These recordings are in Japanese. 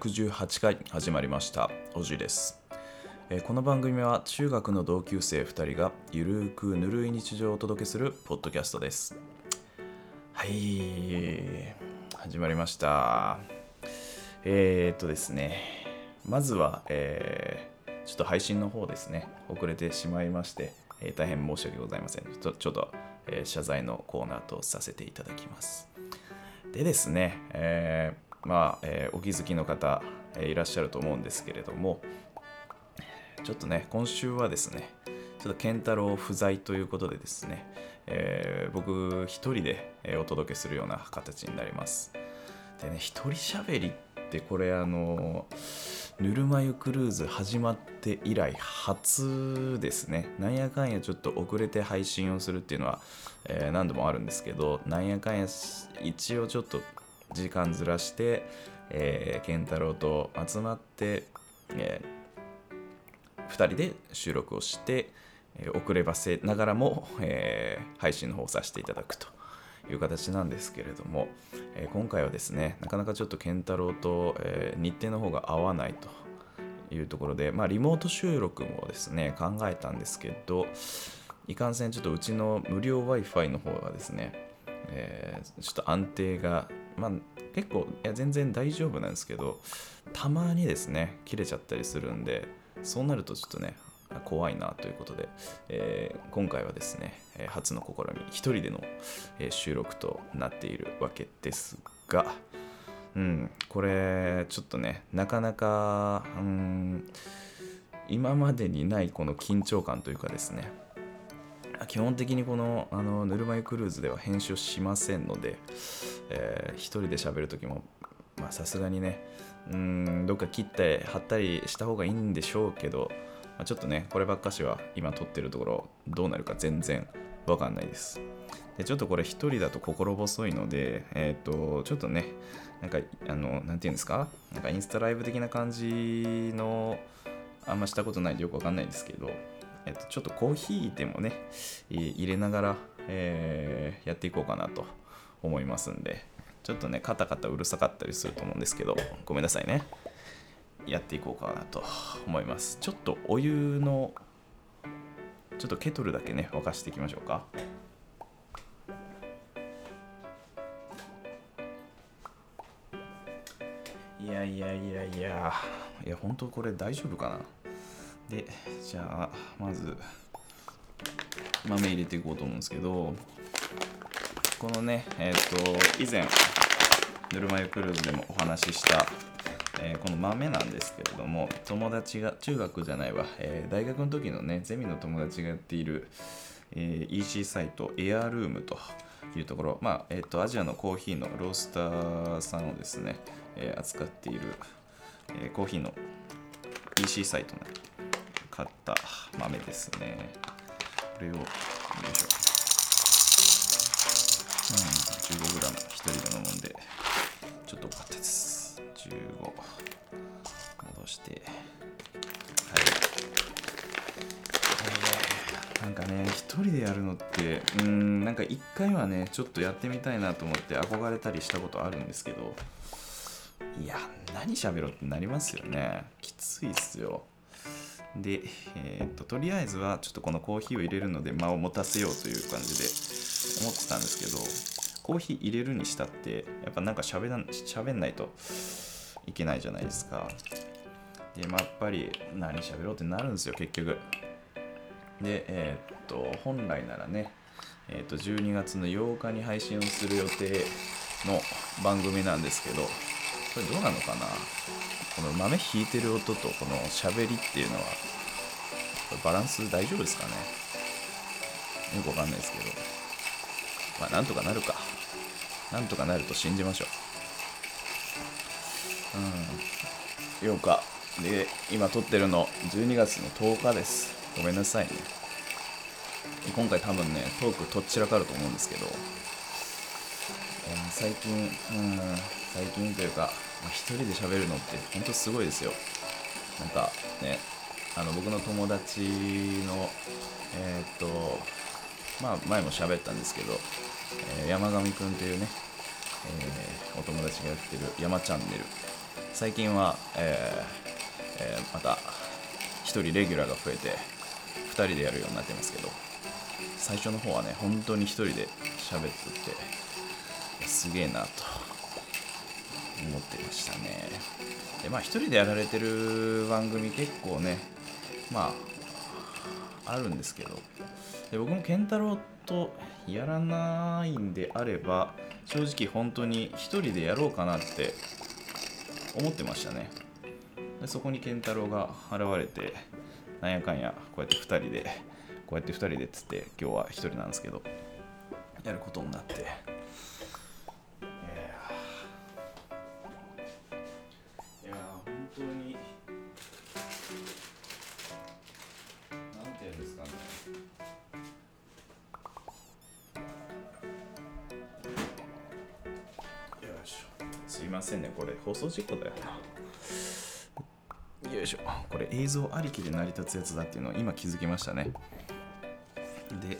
118回始まりました。おじです、えこの番組は中学の同級生2人がゆるーくぬるい日常をお届けするポッドキャストです。はい始まりました。えー、っとですね。まずは、えーちょっと配信の方ですね。遅れてしまいまして、えー大変申し訳ございません。ちょちょっと、え謝罪のコーナーとさせていただきます。でですね、えーまあ、えーお気づきの方、えーいらっしゃると思うんですけれども、ちょっとね、今週はですね、ちょっと健太郎不在ということでですね、えー僕一人で、お届けするような形になります。でね、一人喋りってこれあのぬるま湯クルーズ始まって以来初ですねなんやかんやちょっと遅れて配信をするっていうのは、えー何度もあるんですけどなんやかんや一応ちょっと時間ずらして、えー、健太郎と集まって、え2人で収録をして、えー遅ればせながらも、えー配信の方をさせていただくという形なんですけれども、えー今回はですねなかなかちょっと健太郎と、えー日程の方が合わないというところで、まあ、リモート収録もですね考えたんですけどいかんせんちょっとうちの無料 w i f i の方がですね、えーちょっと安定が、まあ、結構いや全然大丈夫なんですけどたまにですね切れちゃったりするんでそうなるとちょっとね怖いなということで、えー今回はですねえ初の試み一人での、え収録となっているわけですがうんこれちょっとねなかなかうん今までにないこの緊張感というかですね基本的にこのあのぬるま湯クルーズでは編集しませんので、えー一人で喋るときもまあさすがにねうんどっか切って貼ったりした方がいいんでしょうけど、まあ、ちょっとねこればっかしは今撮ってるところどうなるか全然わかんないです。でちょっとこれ一人だと心細いのでえっ、とちょっとねなんかあのなんていうんですか？なんかインスタライブ的な感じのあんましたことないんでよくわかんないですけどえっと、ちょっとコーヒーでもね入れながら、えーやっていこうかなと思いますんでちょっとねカタカタうるさかったりすると思うんですけどごめんなさいね。やっていこうかなと思います。ちょっとお湯のちょっとケトルだけね沸かしていきましょうか。いやいやいやいやいや本当これ大丈夫かな？でじゃあまず豆入れていこうと思うんですけどこのねえっ、と以前ぬるま湯クルーズでもお話しした、えーこの豆なんですけれども友達が中学じゃないわ、えー大学の時のねゼミの友達がやっている、え EC サイトエアルームというところまあえっ、とアジアのコーヒーのロースターさんをですね、え扱っている、えコーヒーの EC サイトの買った豆ですね。これを、よいしょ。うん、15g 一人で飲むんで、ちょっと多かったです。15。戻して。はい。えーなんかね、一人でやるのって、うん、なんか一回はね、ちょっとやってみたいなと思って憧れたりしたことあるんですけど、いや、何喋ろうってなりますよね。きついっすよ。で、えーっと、とりあえずはちょっとこのコーヒーを入れるので間を持たせようという感じで思ってたんですけど、コーヒー入れるにしたって、やっぱなんか喋ら喋んないといけないじゃないですか。で、まあ、やっぱり何喋ろうってなるんですよ、結局。で、えーっと、本来ならね、えーっと、12月の8日に配信をする予定の番組なんですけど、これどうなのかな？この豆引いてる音とこの喋りっていうのは、バランス大丈夫ですかねよくわかんないですけど。まあ、なんとかなるか。なんとかなると信じましょう。うん。8日。で、今撮ってるの12月の10日です。ごめんなさいね。今回多分ね、トークとっちらかると思うんですけど、えー最近、うん、最近というか、一人で喋るのって本当すごいですよ。なんかね、あの僕の友達の、えーっと、まあ前も喋ったんですけど、えー山上くんというね、えーお友達がやってる山チャンネル最近は、ええーまた1人レギュラーが増えて2人でやるようになってますけど最初の方はね本当に1人で喋っててすげえなと思ってましたね。でまあ1人でやられてる番組結構ねまああるんですけど。で僕も健太郎とやらないんであれば正直本当に1人でやろうかなって思ってましたね。でそこに健太郎が現れてなんやかんやこうやって2人でこうやって2人でっつって今日は1人なんですけどやることになって。ませんねこれ。放送事故だよな。よいしょ。これ映像ありきで成り立つやつだっていうのを今気づきましたね。で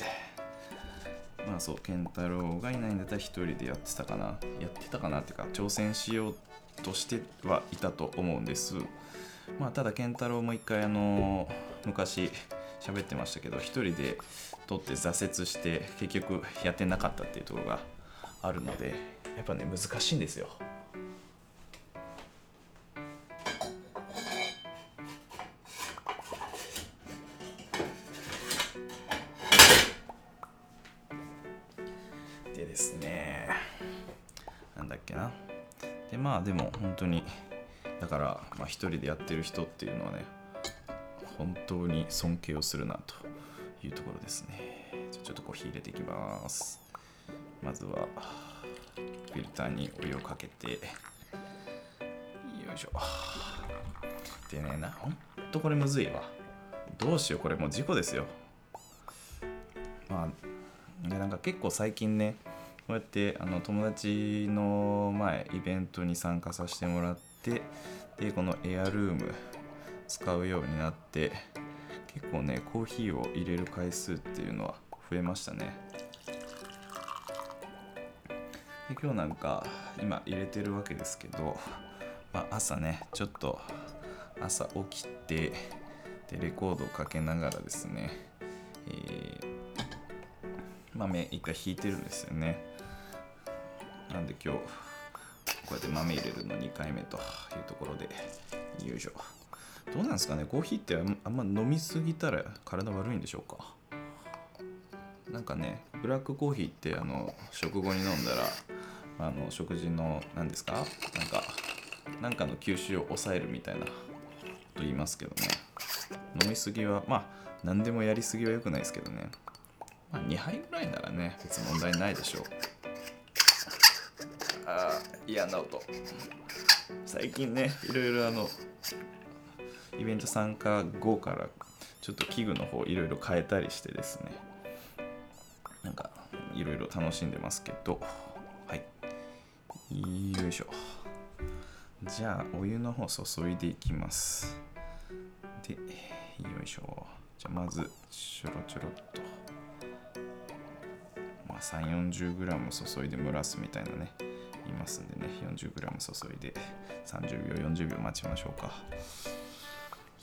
まあそう健太郎がいないんだったら一人でやってたかな。やってたかなっていうか挑戦しようとしてはいたと思うんです。まあただ健太郎も一回あの昔喋ってましたけど一人で撮って挫折して結局やってなかったっていうところがあるのでやっぱね難しいんですよ。一人でやってる人っていうのはね本当に尊敬をするなというところですね。じゃちょっとコーヒー入れていきます。まずはフィルターにお湯をかけてよいしょ。でねなほんとこれむずいわ。どうしようこれもう事故ですよ。まあでなんか結構最近ねこうやってあの友達の前イベントに参加させてもらってでこのエアルーム使うようになって結構ねコーヒーを入れる回数っていうのは増えましたね。で今日なんか今入れてるわけですけど、まあ、朝ねちょっと朝起きてでレコードをかけながらですね、えー豆一回引いてるんですよね。なんで今日こうやって豆入れるの2回目というところで。よいしょ。どうなんですかね。コーヒーってあんま飲みすぎたら体悪いんでしょうか。なんかねブラックコーヒーってあの食後に飲んだらあの食事の何ですか？なんかなんかの吸収を抑えるみたいなこと言いますけどね。飲みすぎはまあ何でもやりすぎは良くないですけどね。まあ、2杯ぐらいならね別に問題ないでしょう。嫌な音。最近ねいろいろあのイベント参加後からちょっと器具の方いろいろ変えたりしてですね。なんかいろいろ楽しんでますけど。はい。よいしょ。じゃあお湯の方注いでいきます。でよいしょ。じゃあまずちょろちょろっと。まあ 340g 注いで蒸らすみたいなね。いますんでね 40g 注いで30秒40秒待ちましょうか。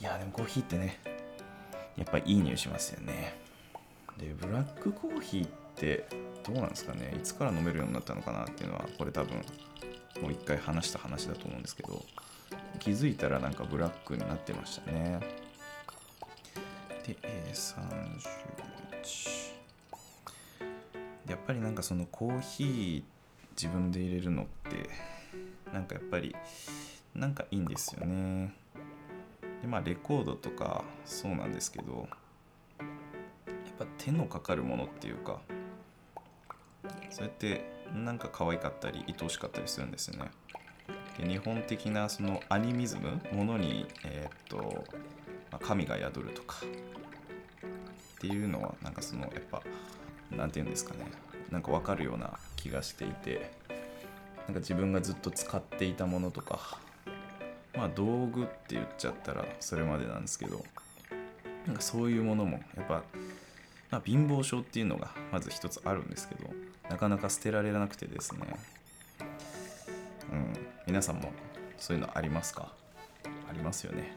いやでもコーヒーってねやっぱいい匂いしますよね。でブラックコーヒーってどうなんですかね。いつから飲めるようになったのかなっていうのはこれ多分もう一回話した話だと思うんですけど気づいたらなんかブラックになってましたね。で、え31やっぱりなんかそのコーヒーって自分で入れるのってなんかやっぱりなんかいいんですよね。でまあレコードとかそうなんですけどやっぱ手のかかるものっていうかそうやってなんか可愛かったり愛おしかったりするんですよね。で日本的なそのアニミズムものにえーっと、まあ神が宿るとかっていうのはなんかそのやっぱなんて言うんですかね。なんかわかるような気がしていてなんか自分がずっと使っていたものとかまあ道具って言っちゃったらそれまでなんですけどなんかそういうものもやっぱ、まあ、貧乏症っていうのがまず一つあるんですけどなかなか捨てられなくてですね。うん。皆さんもそういうのありますか？ありますよね。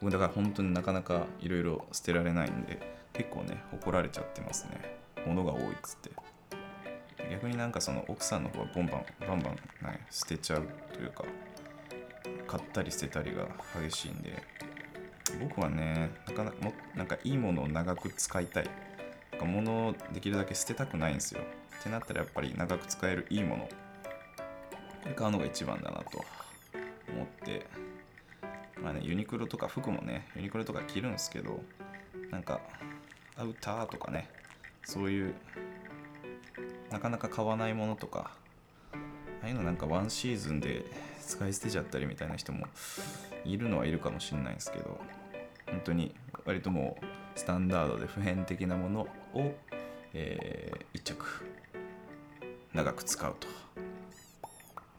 僕だから本当になかなかいろいろ捨てられないんで結構ね怒られちゃってますね。物が多いっつって。逆になんかその奥さんの方はボンバンバンバン、ね、捨てちゃうというか買ったり捨てたりが激しいんで僕はねなかなかもなんかいいものを長く使いたい。なんか物をできるだけ捨てたくないんですよ。ってなったらやっぱり長く使えるいいもの。これ買うのが一番だなと思って。まあねユニクロとか服もねユニクロとか着るんですけどなんかアウターとかねそういうなかなか買わないものとかああいうのなんかワンシーズンで使い捨てちゃったりみたいな人もいるのはいるかもしれないですけど本当に割ともうスタンダードで普遍的なものを、えー、一着長く使うと。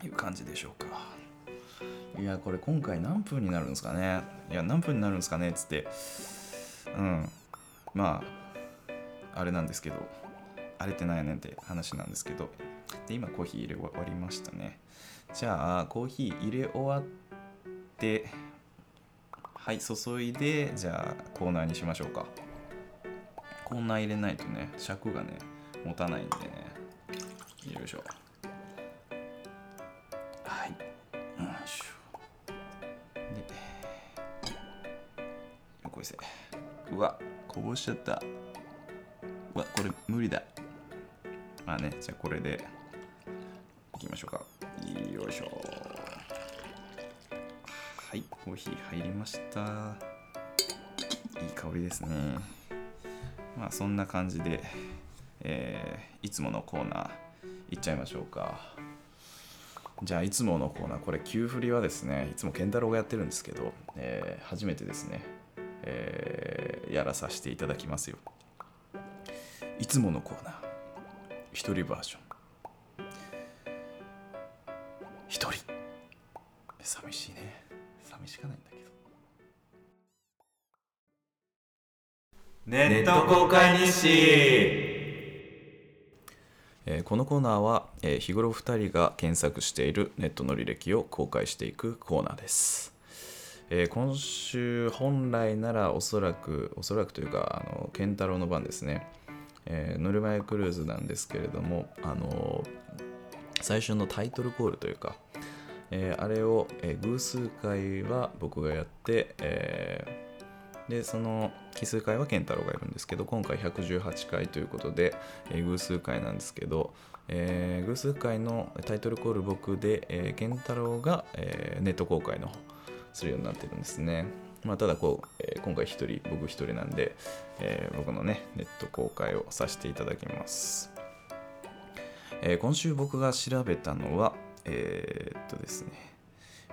いう感じでしょうか。いやこれ今回何分になるんですかね。いや何分になるんですかねっつってうん。まああれなんですけど荒れてないねんって話なんですけど。で今コーヒー入れ終わりましたね。じゃあコーヒー入れ終わってはい注いでじゃあコーナーにしましょうか。コーナー入れないとね尺がね持たないんでね。よいしょ。はい。よいしょ。でよこいせ。うわこぼしちゃった。うわこれ無理だ。まあねじゃあこれでいきましょうか。よいしょ。はいコーヒー入りました。いい香りですね。まあそんな感じで、えー、いつものコーナーいっちゃいましょうか。じゃあいつものコーナーこれ急振りはですねいつも健太郎がやってるんですけど、えー、初めてですね、えー、やらさせていただきますよ。いつものコーナー。一人バージョン。一人。寂しいね。寂しかないんだけど。ネット公開日誌。えーこのコーナーは、えー日頃2人が検索しているネットの履歴を公開していくコーナーです、えー今週本来ならおそらくおそらくというかあの健太郎の番ですね、えーノルマイクルーズなんですけれどもあの最初のタイトルコールというか、えーあれを、え偶数回は僕がやって、えでその奇数回は健太郎がいるんですけど今回118回ということで、え偶数回なんですけど、え偶数回のタイトルコール僕で、えー健太郎が、えネット公開のするようになってるんですね。まあ、ただこう、えー今回一人僕一人なんで、えー僕のねネット公開をさせていただきます。えー今週僕が調べたのは、えーっとですね、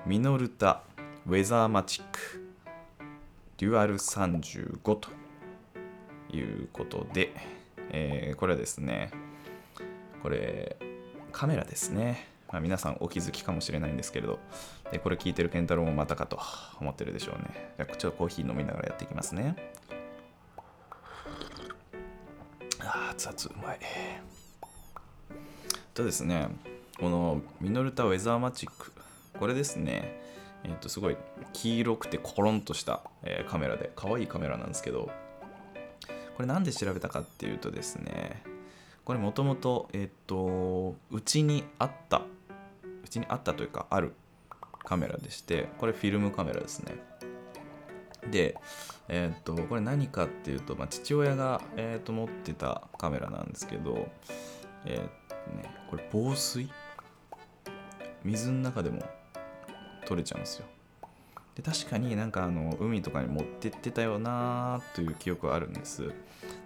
ミノルタウェザーマチックデュアル35ということで、えーこれはですね、これカメラですね。まあ、皆さんお気づきかもしれないんですけれど、でこれ聞いてる健太郎もまたかと思ってるでしょうね。じゃあちょっとコーヒー飲みながらやっていきますね。あー熱々うまい。とですね、このミノルタウェザーマチック、これですね、えっとすごい黄色くてコロンとした、えーカメラで、可愛いカメラなんですけど、これなんで調べたかっていうとですね、これもともと、えっと、うちにあった、うちにあったというか、あるカメラでして、これフィルムカメラですね。で、えっと、これ何かっていうと、まあ、父親が、えっと持ってたカメラなんですけど、えーね、これ防水？水の中でも撮れちゃうんですよ。で確かになんかあの海とかに持ってってたよなーという記憶はあるんです。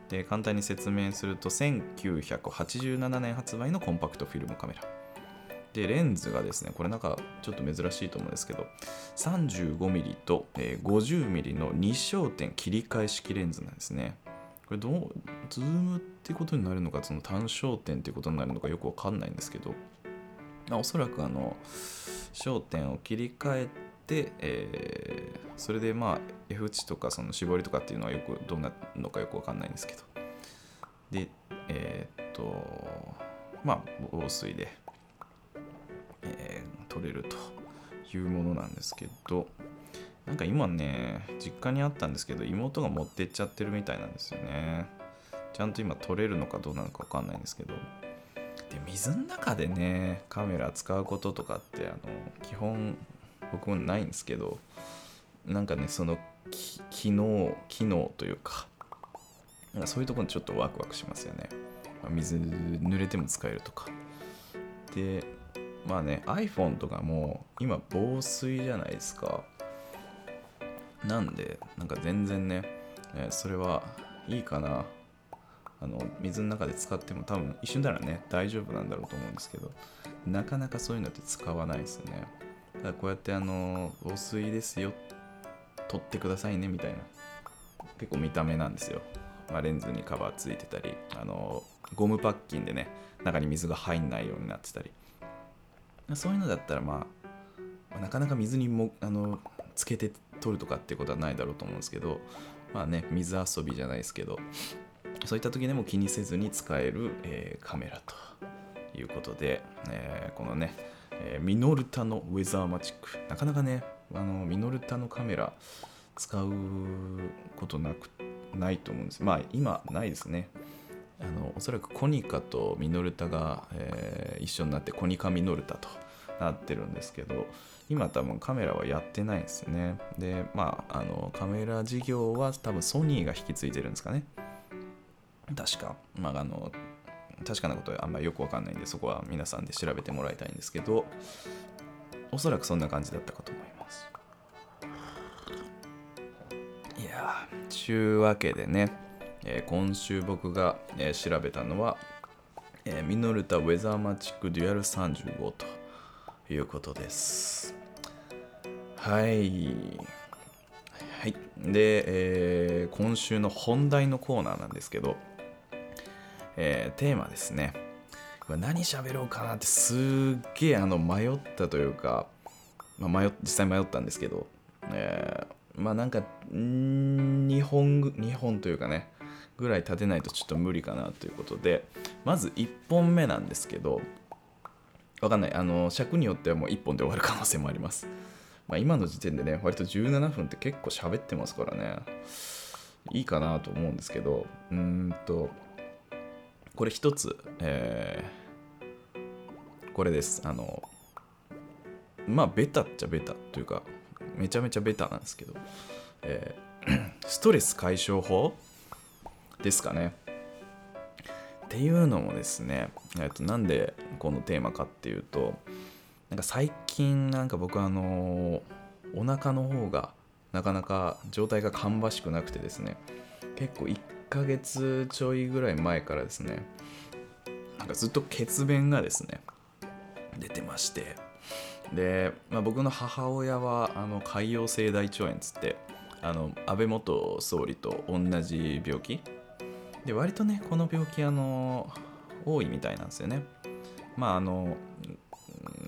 で簡単に説明すると1987年発売のコンパクトフィルムカメラ。でレンズがですねこれなんかちょっと珍しいと思うんですけど 35mm と、50mm の2焦点切り替え式レンズなんですね。これどうズームってことになるのかその単焦点ってことになるのかよくわかんないんですけど、ま、おそらくあの焦点を切り替えて、えーそれでまあ F 値とかその絞りとかっていうのはよくどうなるのかよくわかんないんですけどでえーっとまあ防水で、えー撮れるというものなんですけどなんか今ね実家にあったんですけど妹が持ってっちゃってるみたいなんですよね。ちゃんと今撮れるのかどうなのか分かんないんですけど。で水の中でねカメラ使うこととかってあの基本僕もないんですけどなんかねその機能機能というかなんかそういうところにちょっとワクワクしますよね、水濡れても使えるとか。でまあね iPhone とかも今防水じゃないですか。なんでなんか全然ね、えー、それはいいかな。あの水の中で使っても多分一瞬ならね大丈夫なんだろうと思うんですけど。なかなかそういうのって使わないですね。だこうやってあの防水ですよ取ってくださいねみたいな。結構見た目なんですよ、まあ、レンズにカバーついてたりあのゴムパッキンでね中に水が入んないようになってたり。そういうのだったらまあなかなか水にもあのつけて取るとかっていうことはないだろうと思うんですけどまあね水遊びじゃないですけどそういった時でも気にせずに使える、えー、カメラということで、えー、このね、えー、ミノルタのウェザーマチック。なかなかねあのミノルタのカメラ使うことなくないと思うんです。まあ今ないですね。あのおそらくコニカとミノルタが、えー、一緒になってコニカミノルタとなってるんですけど今多分カメラはやってないんですよね。でまああのカメラ事業は多分ソニーが引き継いでるんですかね。確か。まああの確かなことはあんまりよくわかんないんでそこは皆さんで調べてもらいたいんですけどおそらくそんな感じだったかと思います。いやーちゅうわけでね、えー、今週僕が、えー、調べたのは、えー、ミノルタウェザーマチックデュアル35ということです。はい。はい。で、えー、今週の本題のコーナーなんですけどえー、テーマですね。何喋ろうかなってすっげえあの迷ったというか、まあ、迷実際迷ったんですけど、えー、まあなんか2本2本というかねぐらい立てないとちょっと無理かなということでまず1本目なんですけどわかんない。あの尺によってはもう1本で終わる可能性もあります、まあ、今の時点でね割と17分って結構喋ってますからね。いいかなと思うんですけどうーんとこれ一つ、えー、これです。あの、まあ、ベタっちゃベタというか、めちゃめちゃベタなんですけど、えー、ストレス解消法ですかね。っていうのもですね、えー、となんでこのテーマかっていうと、なんか最近なんか僕あのお腹の方がなかなか状態が芳しくなくてですね結構1 1ヶ月ちょいぐらい前からですねなんかずっと血便がですね出てましてで、まあ、僕の母親はあの潰瘍性大腸炎つってあの安倍元総理と同じ病気で割とねこの病気あの多いみたいなんですよね。まああの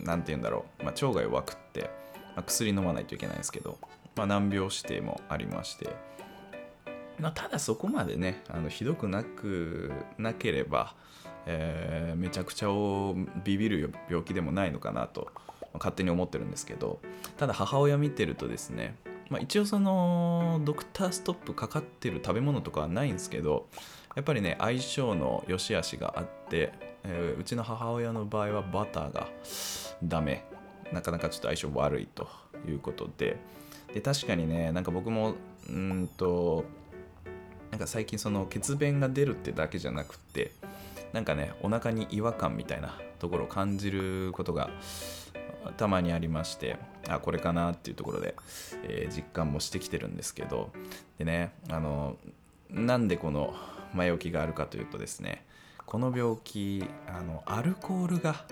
何て言うんだろう、まあ、腸が弱くって、まあ、薬飲まないといけないんですけど、まあ、難病指定もありまして。ま、ただそこまでねあのひどくなくなければ、えー、めちゃくちゃをビビる病気でもないのかなと、勝手に思ってるんですけど。ただ母親見てるとですね、まあ、一応そのドクターストップかかってる食べ物とかはないんですけどやっぱりね相性の良し悪しがあって、えー、うちの母親の場合はバターがダメ。なかなかちょっと相性悪いということで。で確かにねなんか僕もうんとなんか最近その血便が出るってだけじゃなくてなんかねお腹に違和感みたいなところを感じることがたまにありましてあこれかなっていうところで、えー、実感もしてきてるんですけどでねあのなんでこの前置きがあるかというとですねこの病気あのアルコールが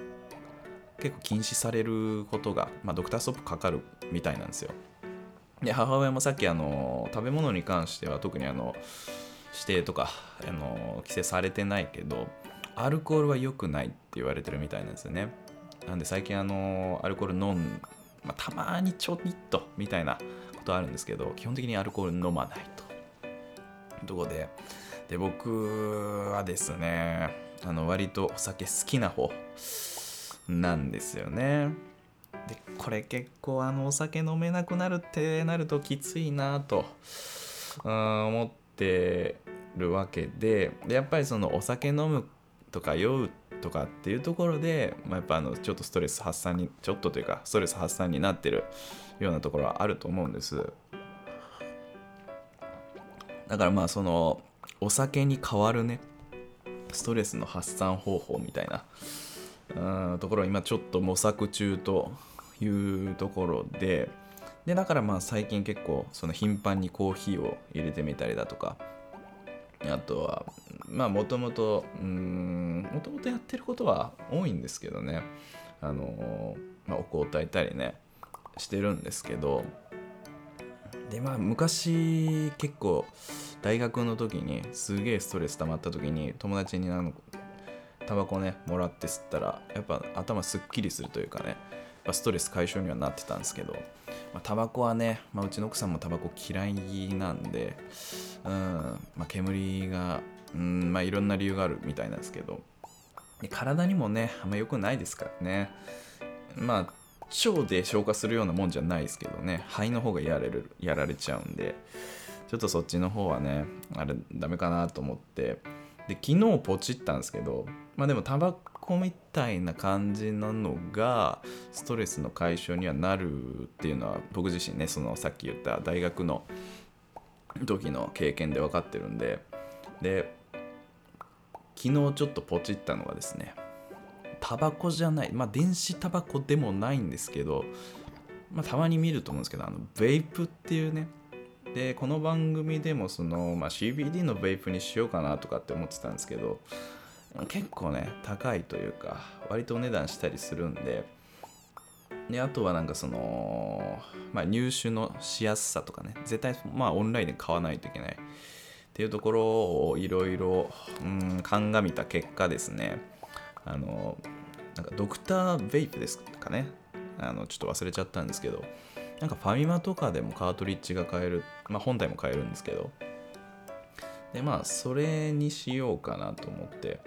結構禁止されることが、まあ、ドクターストップかかるみたいなんですよ。で母親もさっきあの食べ物に関しては特にあの指定とかあの規制されてないけどアルコールは良くないって言われてるみたいなんですよね。なんで最近あのアルコール飲ん、まあ、たまにちょいっとみたいなことあるんですけど基本的にアルコール飲まないと。とこでで僕はですねあの割とお酒好きな方なんですよね。でこれ結構あのお酒飲めなくなるってなるときついなと思ってるわけででやっぱりそのお酒飲むとか酔うとかっていうところで、まあ、やっぱあのちょっとストレス発散にちょっとというかストレス発散になってるようなところはあると思うんです。だからまあそのお酒に代わるねストレスの発散方法みたいなうんところを今ちょっと模索中というところででだからまあ最近結構その頻繁にコーヒーを入れてみたりだとかあとはまあもともとうんもともとやってることは多いんですけどね。あの、まあ、お香を炊いたりねしてるんですけど。でまあ昔結構大学の時にすげえストレス溜まった時に友達にあのタバコねもらって吸ったらやっぱ頭すっきりするというかね。ストレス解消にはなってたんですけど、まあ、タバコはね、まあ、うちの奥さんもタバコ嫌いなんで、うんまあ、煙が、うんまあ、いろんな理由があるみたいなんですけど体にもねあんま良くないですからね。まあ腸で消化するようなもんじゃないですけどね肺の方がやれるやられちゃうんでちょっとそっちの方はねあれダメかなと思ってで昨日ポチったんですけどまあでもタバコみたいな感じなのがストレスの解消にはなるっていうのは僕自身ねそのさっき言った大学の時の経験で分かってるんで。で昨日ちょっとポチったのがですねタバコじゃないまあ電子タバコでもないんですけど、まあ、たまに見ると思うんですけどあのベイプっていうね。でこの番組でもその、まあ、CBD のベイプにしようかなとかって思ってたんですけど結構ね高いというか割とお値段したりするんでであとはなんかその、まあ、入手のしやすさとかね絶対まあオンラインで買わないといけない。っていうところをいろいろ鑑みた結果ですね。あのなんかドクター・ベイプですかね。あのちょっと忘れちゃったんですけどなんかファミマとかでもカートリッジが買える、まあ、本体も買えるんですけどでまあそれにしようかなと思って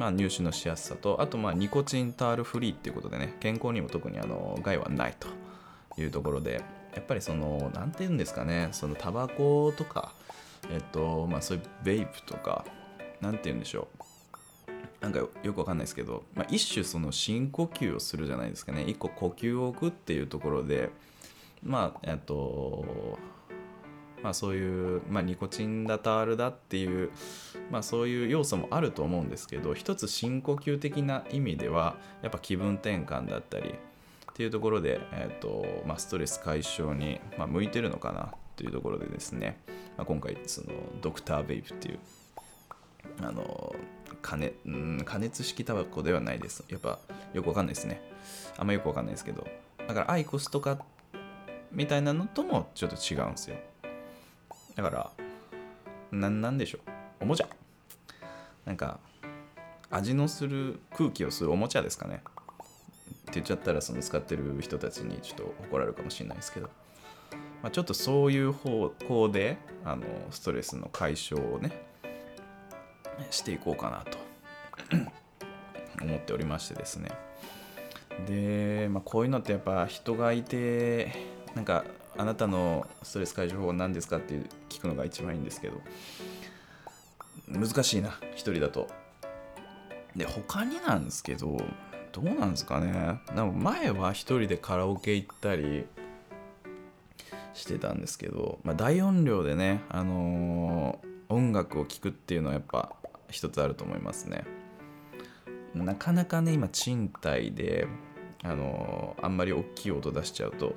まあ、入手のしやすさとあとまあニコチンタールフリーっていうことでね健康にも特にあの害はないというところでやっぱりその何て言うんですかねそのタバコとかえっとまあそういうベイプとか何て言うんでしょうなんかよくわかんないですけど、まあ、一種その深呼吸をするじゃないですかね一個呼吸を置くっていうところでまあえっとまあ、そういう、まあ、ニコチンだタールだっていう、まあ、そういう要素もあると思うんですけど一つ深呼吸的な意味ではやっぱ気分転換だったりっていうところで、えーとまあ、ストレス解消に、まあ、向いてるのかなというところでですね、まあ、今回そのドクターベイプっていうあの加熱うん加熱式タバコではないです。やっぱよくわかんないですね。あんまよくわかんないですけど。だからアイコスとかみたいなのともちょっと違うんですよ。だからななんでしょう。おもちゃ。なんか味のする空気を吸うおもちゃですかね。って言っちゃったらその使ってる人たちにちょっと怒られるかもしれないですけど、まあ、ちょっとそういう方向であのストレスの解消をねしていこうかなと。思っておりましてですね。で、まあ、こういうのってやっぱ人がいてなんかあなたのストレス解消法は何ですかって聞くのが一番いいんですけど。難しいな一人だと。で他になんですけどどうなんですかね。なんか前は一人でカラオケ行ったりしてたんですけど、まあ、大音量でね、あのー、音楽を聴くっていうのはやっぱ一つあると思いますね。なかなかね今賃貸で、あのー、あんまり大きい音出しちゃうと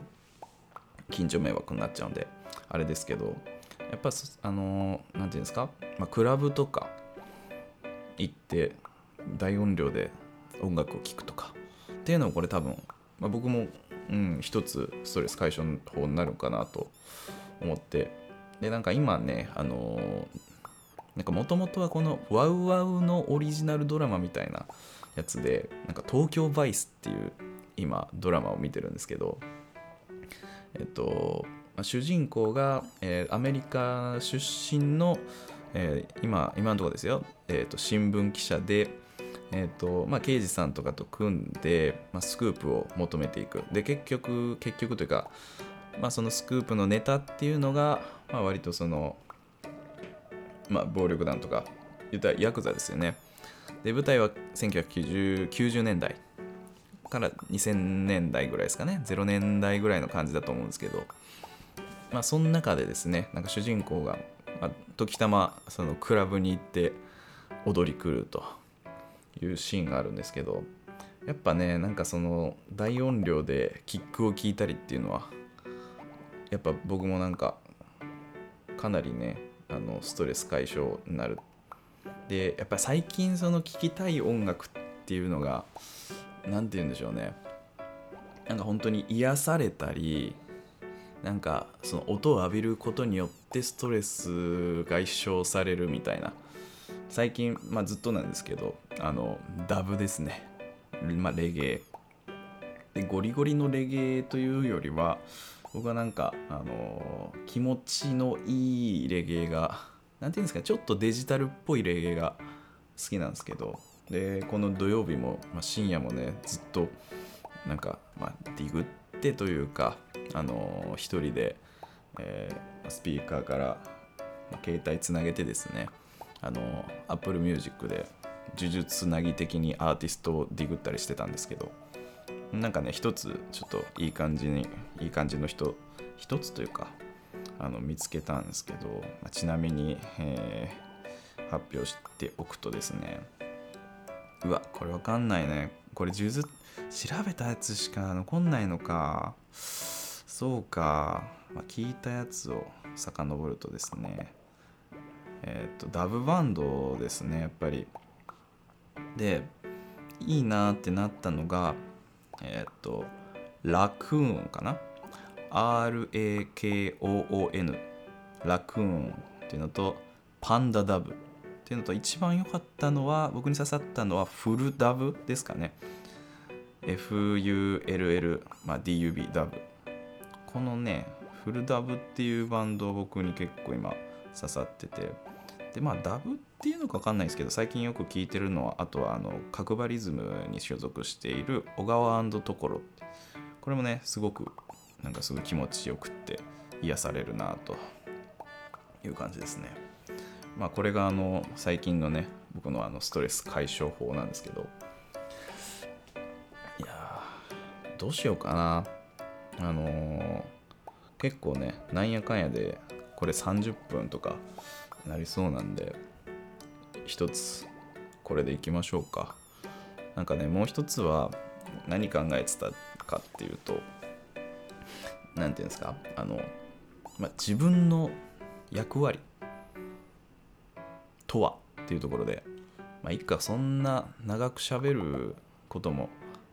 近所迷惑になっちゃうんであれですけどやっぱあの何て言うんですか、まあ、クラブとか行って大音量で音楽を聴くとかっていうのをこれ多分、まあ、僕も、うん、一つストレス解消の方になるかなと思って。でなんか今ねあのなんかもともとはこのワウワウのオリジナルドラマみたいなやつでなんか東京バイスっていう今ドラマを見てるんですけどえっと、主人公が、えー、アメリカ出身の、えー、今今のところですよ、えーと、新聞記者で、えーとまあ、刑事さんとかと組んで、まあ、スクープを求めていく。で結局結局というか、まあ、そのスクープのネタっていうのが、まあ、割とその、まあ、暴力団とか言ったらヤクザですよね。で舞台は1990年代から2000年代ぐらいですかね。0年代ぐらいの感じだと思うんですけど。まあその中でですねなんか主人公が、まあ、時たまそのクラブに行って踊り狂うというシーンがあるんですけどやっぱねなんかその大音量でキックを聞いたりっていうのはやっぱ僕もなんかかなりねあのストレス解消になる。でやっぱ最近その聴きたい音楽っていうのが何て言うんでしょうね。なんか本当に癒されたりなんかその音を浴びることによってストレスが一消されるみたいな。最近、まあ、ずっとなんですけどあのダブですね、まあ、レゲエ。でゴリゴリのレゲエというよりは僕はなんかあの気持ちのいいレゲエが何て言うんですかちょっとデジタルっぽいレゲエが好きなんですけど。でこの土曜日も、まあ、深夜もねずっとなんか、まあ、ディグってというかあのー、一人で、えー、スピーカーから、ま、携帯つなげてですねあのー、Apple Music で呪術つなぎ的にアーティストをディグったりしてたんですけどなんかね一つちょっといい感じにいい感じの人一つというかあの見つけたんですけど、まあ、ちなみに、えー、発表しておくとですねうわこれわかんないね。これ数珠調べたやつしか残んないのか。そうか、まあ、聞いたやつを遡るとですね。えっ、ー、とダブバンドですねやっぱり。でいいなってなったのがえっ、ー、とラクーンかな？RAKOON ラクーンっていうのとパンダダブ。っていうのと一番良かったのは僕に刺さったのはフルダブですかね。FULL、まあ、DUB ダブ。このねフルダブっていうバンド僕に結構今刺さってて。でまあダブっていうのか分かんないですけど最近よく聞いてるのはあとはあの角張リズムに所属している小川トコロこれもねすごくなんかすごい気持ちよくって癒されるなという感じですね。まあ、これがあの最近のね僕のあのストレス解消法なんですけど。いやどうしようかな。あのー、結構ねなんやかんやでこれ30分とかなりそうなんで一つこれでいきましょうか。なんかねもう一つは何考えてたかっていうと何て言うんですかあの、まあ、自分の役割とは？っていうところで、まあ、いっかそんな長く喋ることも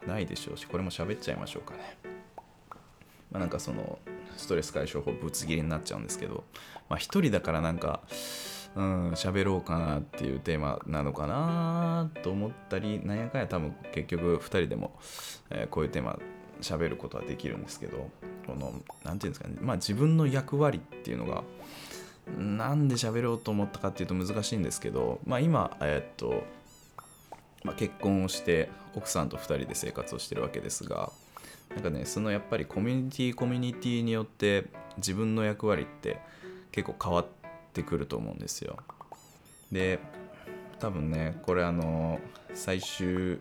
ないでしょうしこれも喋っちゃいましょうかね。まあ、なんかそのストレス解消法ぶつ切りになっちゃうんですけど、まあ、一人だからなんかうん喋ろうかなっていうテーマなのかなと思ったりなんやかんや多分結局2人でも、えー、こういうテーマ喋ることはできるんですけどこの何て言うんですかね。まあ自分の役割っていうのがなんで喋ろうと思ったかっていうと難しいんですけど、まあ、今、えっとまあ、結婚をして奥さんと2人で生活をしてるわけですがなんかねそのやっぱりコミュニティコミュニティによって自分の役割って結構変わってくると思うんですよ。で多分ねこれあの最終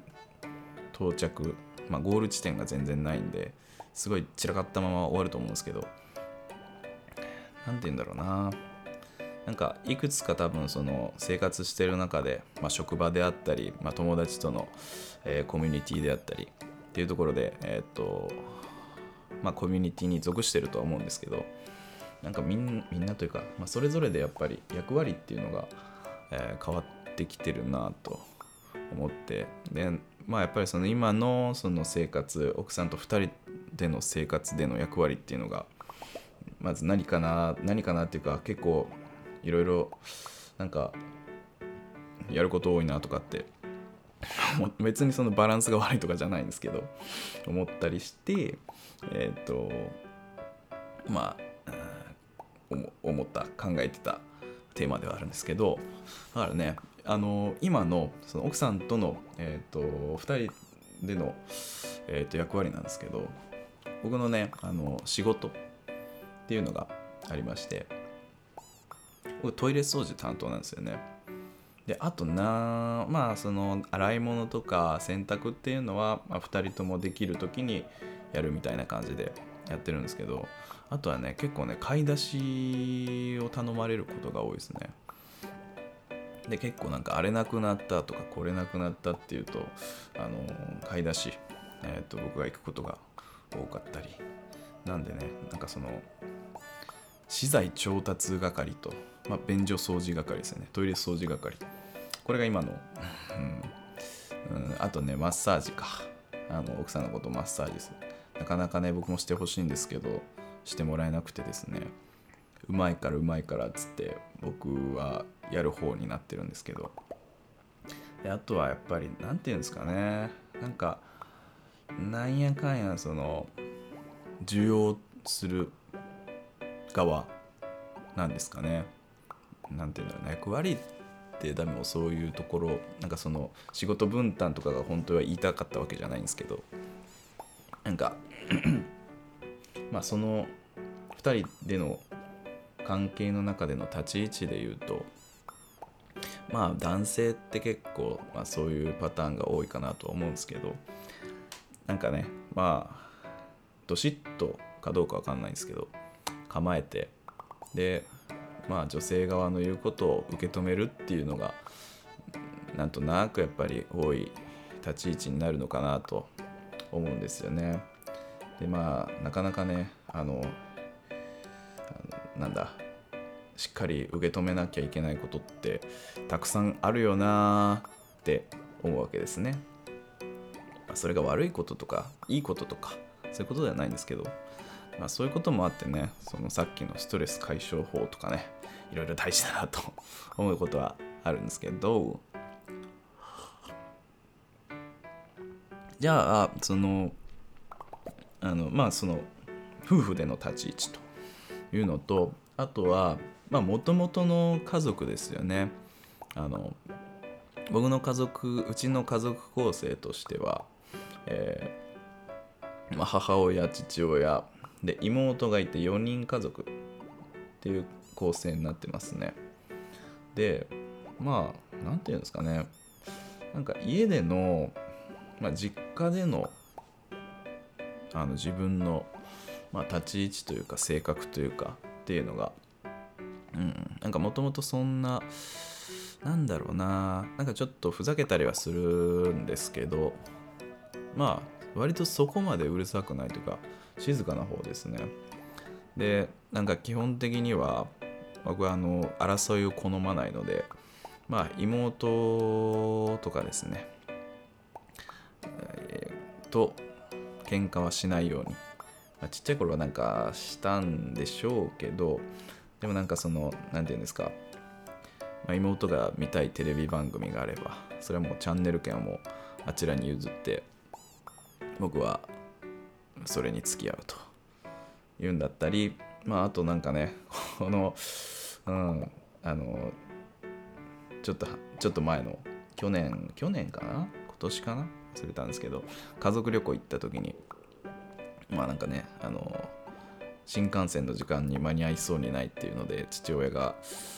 到着、まあ、ゴール地点が全然ないんですごい散らかったまま終わると思うんですけど何て言うんだろうななんかいくつか多分その生活してる中で、まあ、職場であったり、まあ、友達との、えー、コミュニティであったりっていうところで、えー、っとまあ、コミュニティに属してるとは思うんですけどなんかみんなというか、まあ、それぞれでやっぱり役割っていうのが、えー、変わってきてるなと思ってでまあやっぱりその今のその生活奥さんと2人での生活での役割っていうのがまず何かな何かなっていうか結構いろいろなんかやること多いなとかって別にそのバランスが悪いとかじゃないんですけど思ったりしてえっ、ー、とまあ思った考えてたテーマではあるんですけどだからねあの今のその奥さんとの、えーと、2人での、えーと、役割なんですけど僕のねあの仕事っていうのがありまして僕トイレ掃除担当なんですよね。であとなまあその洗い物とか洗濯っていうのは、まあ、2人ともできる時にやるみたいな感じでやってるんですけどあとはね結構ね買い出しを頼まれることが多いですね。で結構なんかあれなくなったとかこれなくなったっていうとあの買い出し、えー、と僕が行くことが多かったり。なんでねなんかその資材調達係と、まあ、便所掃除係ですよね。トイレ掃除係これが今の、うん、うん、あとねマッサージか。あの奥さんのことマッサージするなかなかね僕もしてほしいんですけどしてもらえなくてですね。うまいからうまいからっつって僕はやる方になってるんですけど。であとはやっぱり何て言うんですかね。なんかなんやかんやその需要する側なんですかね。何て言うんだろうね。役割ってダメもそういうところなんかその仕事分担とかが本当は言いたかったわけじゃないんですけどなんか まあその2人での関係の中での立ち位置で言うとまあ男性って結構、まあ、そういうパターンが多いかなとは思うんですけどなんかねまあどしっとかどうかわかんないんですけど構えてでまあ女性側の言うことを受け止めるっていうのがなんとなくやっぱり多い立ち位置になるのかなと思うんですよね。でまあなかなかねあのなんだしっかり受け止めなきゃいけないことってたくさんあるよなって思うわけですね。それが悪いこととかいいこととかそういうことではないんですけど、まあ、そういうこともあってねそのさっきのストレス解消法とかねいろいろ大事だなと 思うことはあるんですけど。じゃあそのあのまあその夫婦での立ち位置というのとあとはまあもともとの家族ですよね。あの僕の家族うちの家族構成としては、えーまあ、母親父親で妹がいて4人家族っていう構成になってますね。でまあ何て言うんですかね。なんか家での、まあ、実家でのあの自分の、まあ、立ち位置というか性格というかっていうのが、うん、なんかもともとそんななんだろうな。なんかちょっとふざけたりはするんですけどまあ割とそこまでうるさくないというか静かな方ですね。でなんか基本的には僕はあの争いを好まないのでまあ妹とかですね、えー、と喧嘩はしないように、まあ、ちっちゃい頃はなんかしたんでしょうけどでもなんかその何て言うんですか、まあ、妹が見たいテレビ番組があればそれはもうチャンネル権はもうあちらに譲って僕はそれに付き合うと。いうんだったりまああとなんかねこのうんあのちょっとちょっと前の去年去年かな？今年かな？忘れたんですけど家族旅行行った時にまあなんかねあの新幹線の時間に間に合いそうにないっていうので父親が、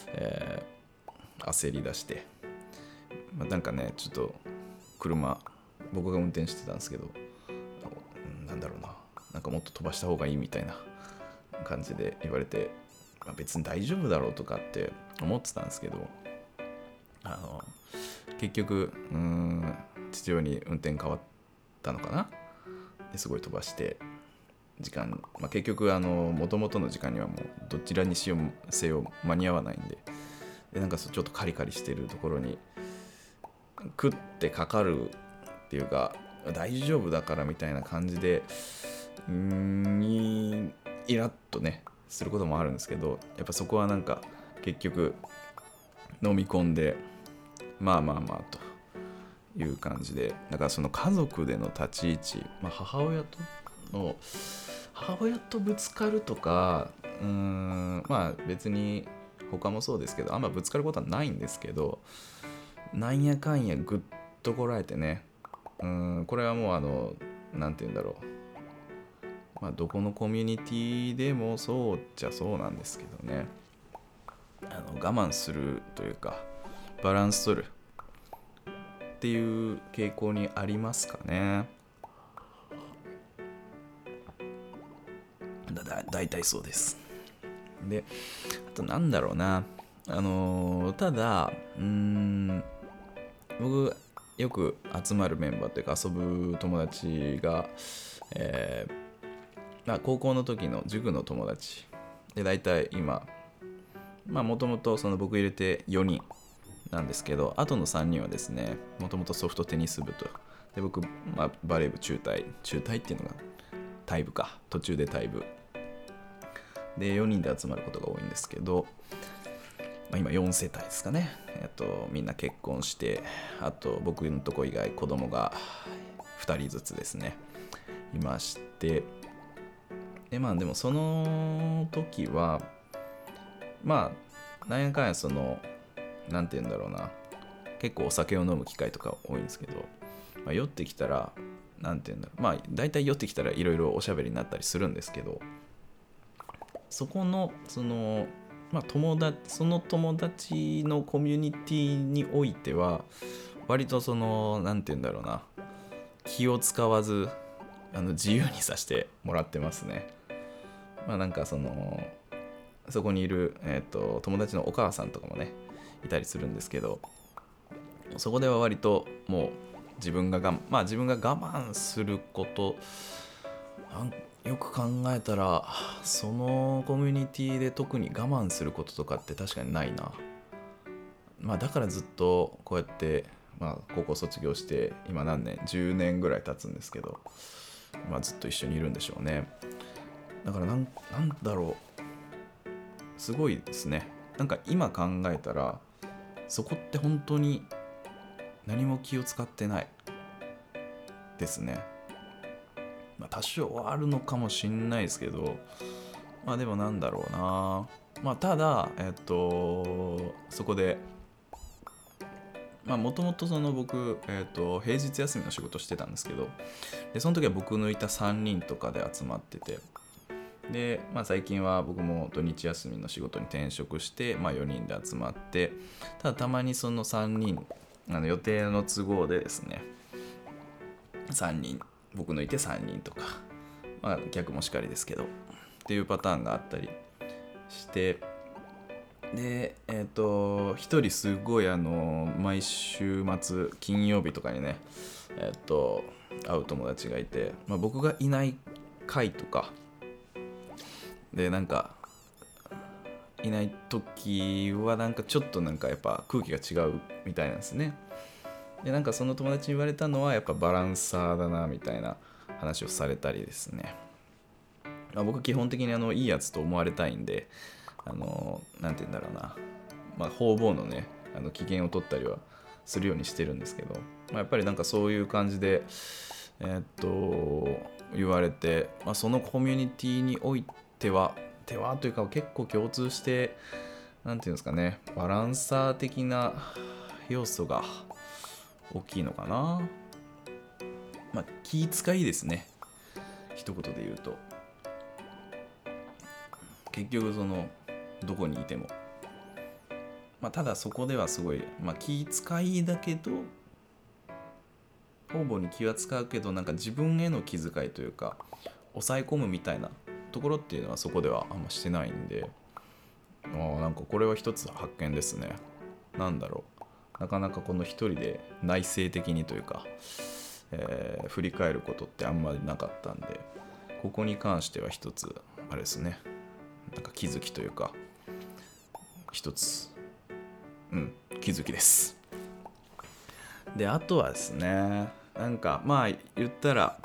えー、焦り出して、まあ、なんかねちょっと車僕が運転してたんですけどなんだろうな。なんかもっと飛ばした方がいいみたいな感じで言われて、まあ、別に大丈夫だろうとかって思ってたんですけどあの結局うん父親に運転変わったのかな？ですごい飛ばして時間、まあ、結局あの元々の時間にはもうどちらにしようせよ間に合わないんででなんかちょっとカリカリしてるところに食ってかかるっていうか大丈夫だからみたいな感じでうんイラッとねすることもあるんですけどやっぱそこはなんか結局飲み込んでまあまあまあという感じでだからその家族での立ち位置、まあ、母親との母親とぶつかるとかうーんまあ別に他もそうですけどあんまぶつかることはないんですけどなんやかんやぐっとこらえてねうんこれはもうあの何て言うんだろう。まあどこのコミュニティでもそうじゃそうなんですけどね。あの我慢するというかバランス取る。っていう傾向にありますかね。だだ大体そうです。であとなんだろうな。あのー、ただうん僕よく集まるメンバーというか遊ぶ友達が、えーまあ、高校の時の塾の友達で大体今まあもともとその僕入れて4人なんですけどあとの3人はですねもともとソフトテニス部と。で僕、まあ、バレー部中退。中退っていうのが退部か。途中で退部。で4人で集まることが多いんですけど、まあ、今4世帯ですかね、えっと、みんな結婚してあと僕のとこ以外子供が2人ずつですね。いまして。でまあでもその時はまあなんやかんやその何て言うんだろうな。結構お酒を飲む機会とか多いんですけど、まあ、酔ってきたら何て言うんだろう。まあ大体酔ってきたらいろいろおしゃべりになったりするんですけどそこのそのまあ友達その友達のコミュニティにおいては割とその何て言うんだろうな。気を使わずあの自由にさせてもらってますね。まあなんかそのそこにいる、えーと、友達のお母さんとかもねいたりするんですけどそこでは割ともう自分ががまあ自分が我慢することよく考えたらそのコミュニティで特に我慢することとかって確かにないな。まあだからずっとこうやってまあ高校卒業して今何年10年ぐらい経つんですけどまあずっと一緒にいるんでしょうね。だからなんなんだろう。すごいですね。なんか今考えたらそこって本当に何も気を使ってないですね。まあ、多少はあるのかもしんないですけど、まあでもなんだろうな。まあただ、えっと、そこで、まあもともとその僕、えっと、平日休みの仕事してたんですけど、でその時は僕抜いた3人とかで集まってて、で、まあ、最近は僕も土日休みの仕事に転職して、まあ、4人で集まってただたまにその3人あの予定の都合でですね3人僕抜いて3人とか、まあ、逆もしかりですけどっていうパターンがあったりしてでえっ、ー、と1人すごいあの毎週末金曜日とかにねえっ、ー、と会う友達がいて、まあ、僕がいない回とかでなんかいない時はなんかちょっとなんかやっぱ空気が違うみたいなんですね。でなんかその友達に言われたのはやっぱバランサーだなみたいな話をされたりですね、まあ、僕基本的にあのいいやつと思われたいんであの何て言うんだろうな。まあ方々のねあの機嫌を取ったりはするようにしてるんですけど、まあ、やっぱりなんかそういう感じでえー、っと言われて、まあ、そのコミュニティにおいては手はというか結構共通して何て言うんですかねバランサー的な要素が大きいのかな。まあ気遣いですね。一言で言うと。結局そのどこにいても。まあただそこではすごい、まあ、気遣いだけど方々に気は使うけどなんか自分への気遣いというか抑え込むみたいなところっていうのはそこではあんましてないんであなんかこれは一つ発見ですね。なんだろう。なかなかこの一人で内省的にというか、えー、振り返ることってあんまりなかったんでここに関しては一つあれですね。なんか気づきというか一つ。うん気づきです。であとはですねなんかまあ言ったら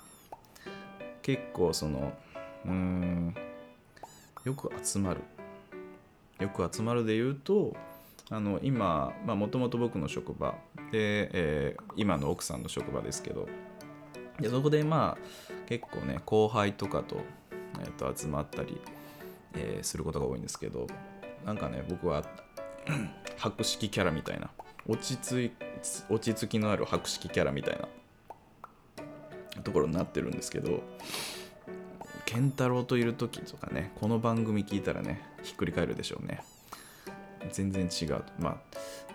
結構そのうんよく集まる。よく集まるで言うとあの今もともと僕の職場で、えー、今の奥さんの職場ですけどでそこでまあ結構ね後輩とかと,、えー、と集まったり、えー、することが多いんですけどなんかね僕は博識キャラみたいな落ち着ち落ち着きのある博識キャラみたいなところになってるんですけど健太郎といる時とかねこの番組聞いたらねひっくり返るでしょうね。全然違うま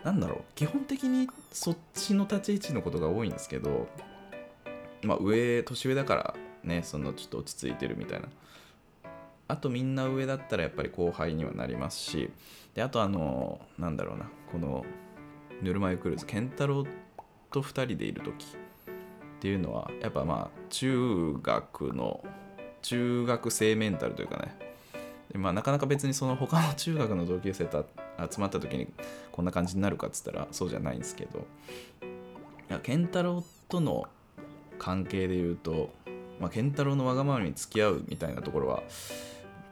あなんだろう。基本的にそっちの立ち位置のことが多いんですけどまあ上年上だからねそのちょっと落ち着いてるみたいな。あとみんな上だったらやっぱり後輩にはなりますしであとあのなんだろうな。このぬるま湯クルーズ。健太郎と2人でいる時っていうのはやっぱまあ中学の中学生メンタルというかね。でまあ、なかなか別にその他の中学の同級生と 集まった時にこんな感じになるかっつったらそうじゃないんですけど。いや健太郎との関係で言うと、まあ、健太郎のわがままに付き合うみたいなところは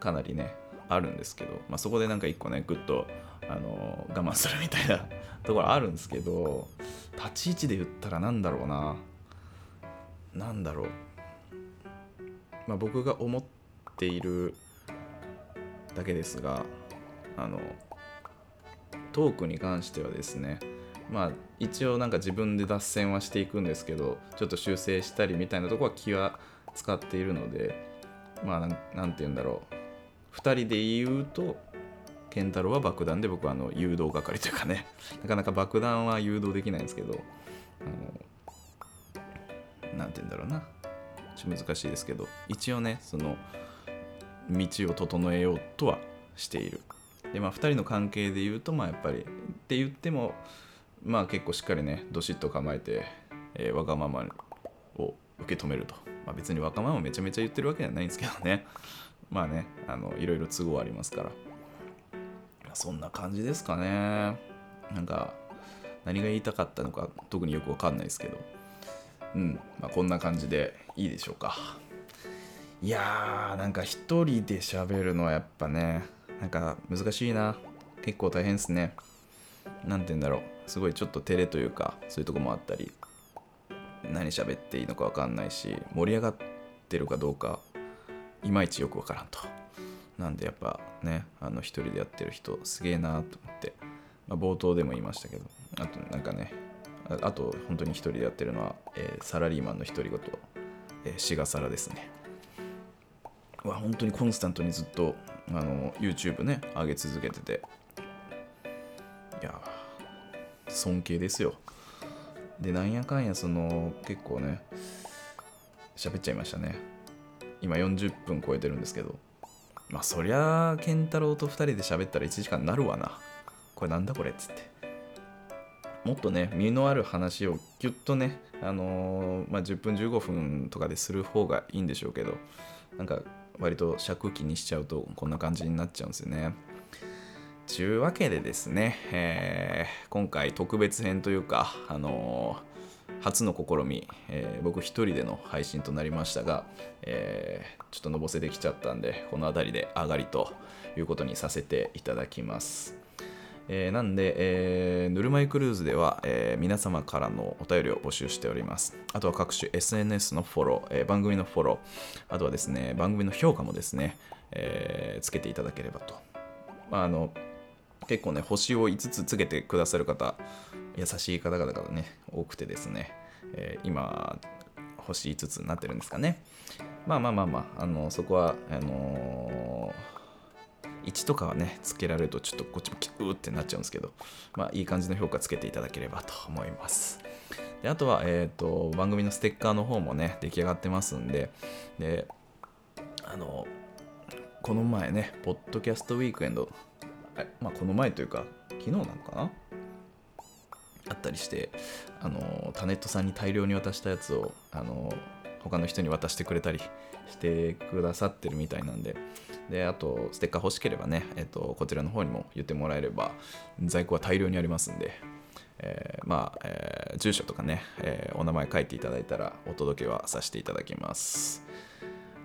かなりねあるんですけど、まあ、そこでなんか一個ねぐっとあの我慢するみたいな ところあるんですけど立ち位置で言ったらなんだろうな。なんだろう、まあ、僕が思っているだけですがあのトークに関してはですねまあ一応なんか自分で脱線はしていくんですけどちょっと修正したりみたいなとこは気は使っているのでまあ何て言うんだろう。2人で言うと健太郎は爆弾で僕はあの誘導係というかね なかなか爆弾は誘導できないんですけど何て言うんだろうな。ちょっと難しいですけど一応ねその道を整えようとはしている。でまあ2人の関係で言うとまあやっぱりって言ってもまあ結構しっかりねどしっと構えて、えー、わがままを受け止めると、まあ、別にわがままめちゃめちゃ言ってるわけじゃないんですけどね。まあねあのいろいろ都合ありますから。そんな感じですかね。なんか何が言いたかったのか特によくわかんないですけど。うんまあこんな感じでいいでしょうか。いやーなんか一人で喋るのはやっぱねなんか難しいな。結構大変ですね。何て言うんだろう。すごいちょっと照れというかそういうとこもあったり何喋っていいのか分かんないし盛り上がってるかどうかいまいちよく分からんと。なんでやっぱねあの一人でやってる人すげえなと思って、まあ、冒頭でも言いましたけどあとなんかねあと本当に一人でやってるのは、えー、サラリーマンの独り言、えー、シガサラですね。は本当にコンスタントにずっとあの YouTube ね上げ続けてて。いや尊敬ですよ。でなんやかんやその結構ね喋っちゃいましたね。今40分超えてるんですけど。まあそりゃ健太郎と2人で喋ったら1時間になるわな。これなんだこれっつって。もっとね身のある話をギュッとねあのー、まあ、10分15分とかでする方がいいんでしょうけど。なんか割と尺気にしちゃうとこんな感じになっちゃうんですよね。ちゅうわけでですね、えー、今回特別編というか、あのー、初の試み、えー、僕一人での配信となりましたが、えー、ちょっとのぼせてきちゃったんで、この辺りで上がりということにさせていただきます。えー、なんで、えー、ぬるま湯クルーズでは、えー、皆様からのお便りを募集しております。あとは各種 SNS のフォロー、えー、番組のフォロー、あとはですね、番組の評価もですね、えー、つけていただければと。まあ、あの結構ね、星を5つつけてくださる方、優しい方々がね、多くてですね、えー、今、星5つになってるんですかね。まあまあまあまあ、あのそこは、あのー1とかはね、つけられるとちょっとこっちもキューってなっちゃうんですけど、まあいい感じの評価つけていただければと思います。であとは、えっ、ー、と、番組のステッカーの方もね、出来上がってますんで、で、あの、この前ね、ポッドキャストウィークエンド、まあこの前というか、昨日なのかな？あったりして、あの、タネットさんに大量に渡したやつを、あの、他の人に渡してくれたりしてくださってるみたいなんで、で、あと、ステッカー欲しければね、えっと、こちらの方にも言ってもらえれば、在庫は大量にありますんで、えー、まあ、えー、住所とかね、えー、お名前書いていただいたらお届けはさせていただきます。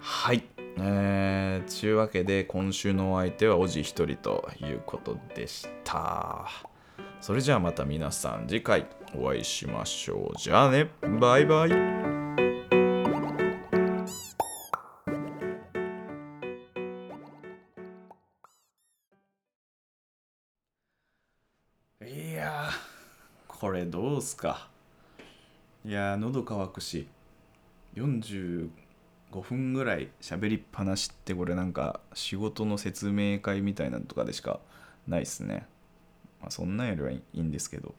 はい。えー、ちゅうわけで、今週のお相手はおじ一人ということでした。それじゃあまた皆さん次回お会いしましょう。じゃあね、バイバイ。すか。いや喉乾くし45分ぐらい喋りっぱなしってこれなんか仕事の説明会みたいなのとかでしかないっすね。まあそんなんよりはいいんですけど。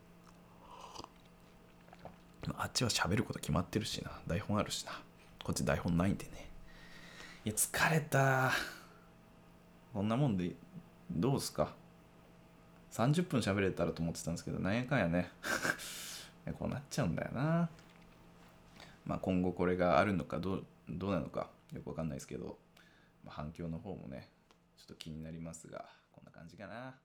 あっちは喋ること決まってるしな。台本あるしな。こっち台本ないんでね。いや疲れたこんなもんでどうすか。30分喋れたらと思ってたんですけどなんやかんやね。こうなっちゃうんだよな。まあ今後これがあるのかどうどうなのかよくわかんないですけど、まあ、反響の方もねちょっと気になりますがこんな感じかな。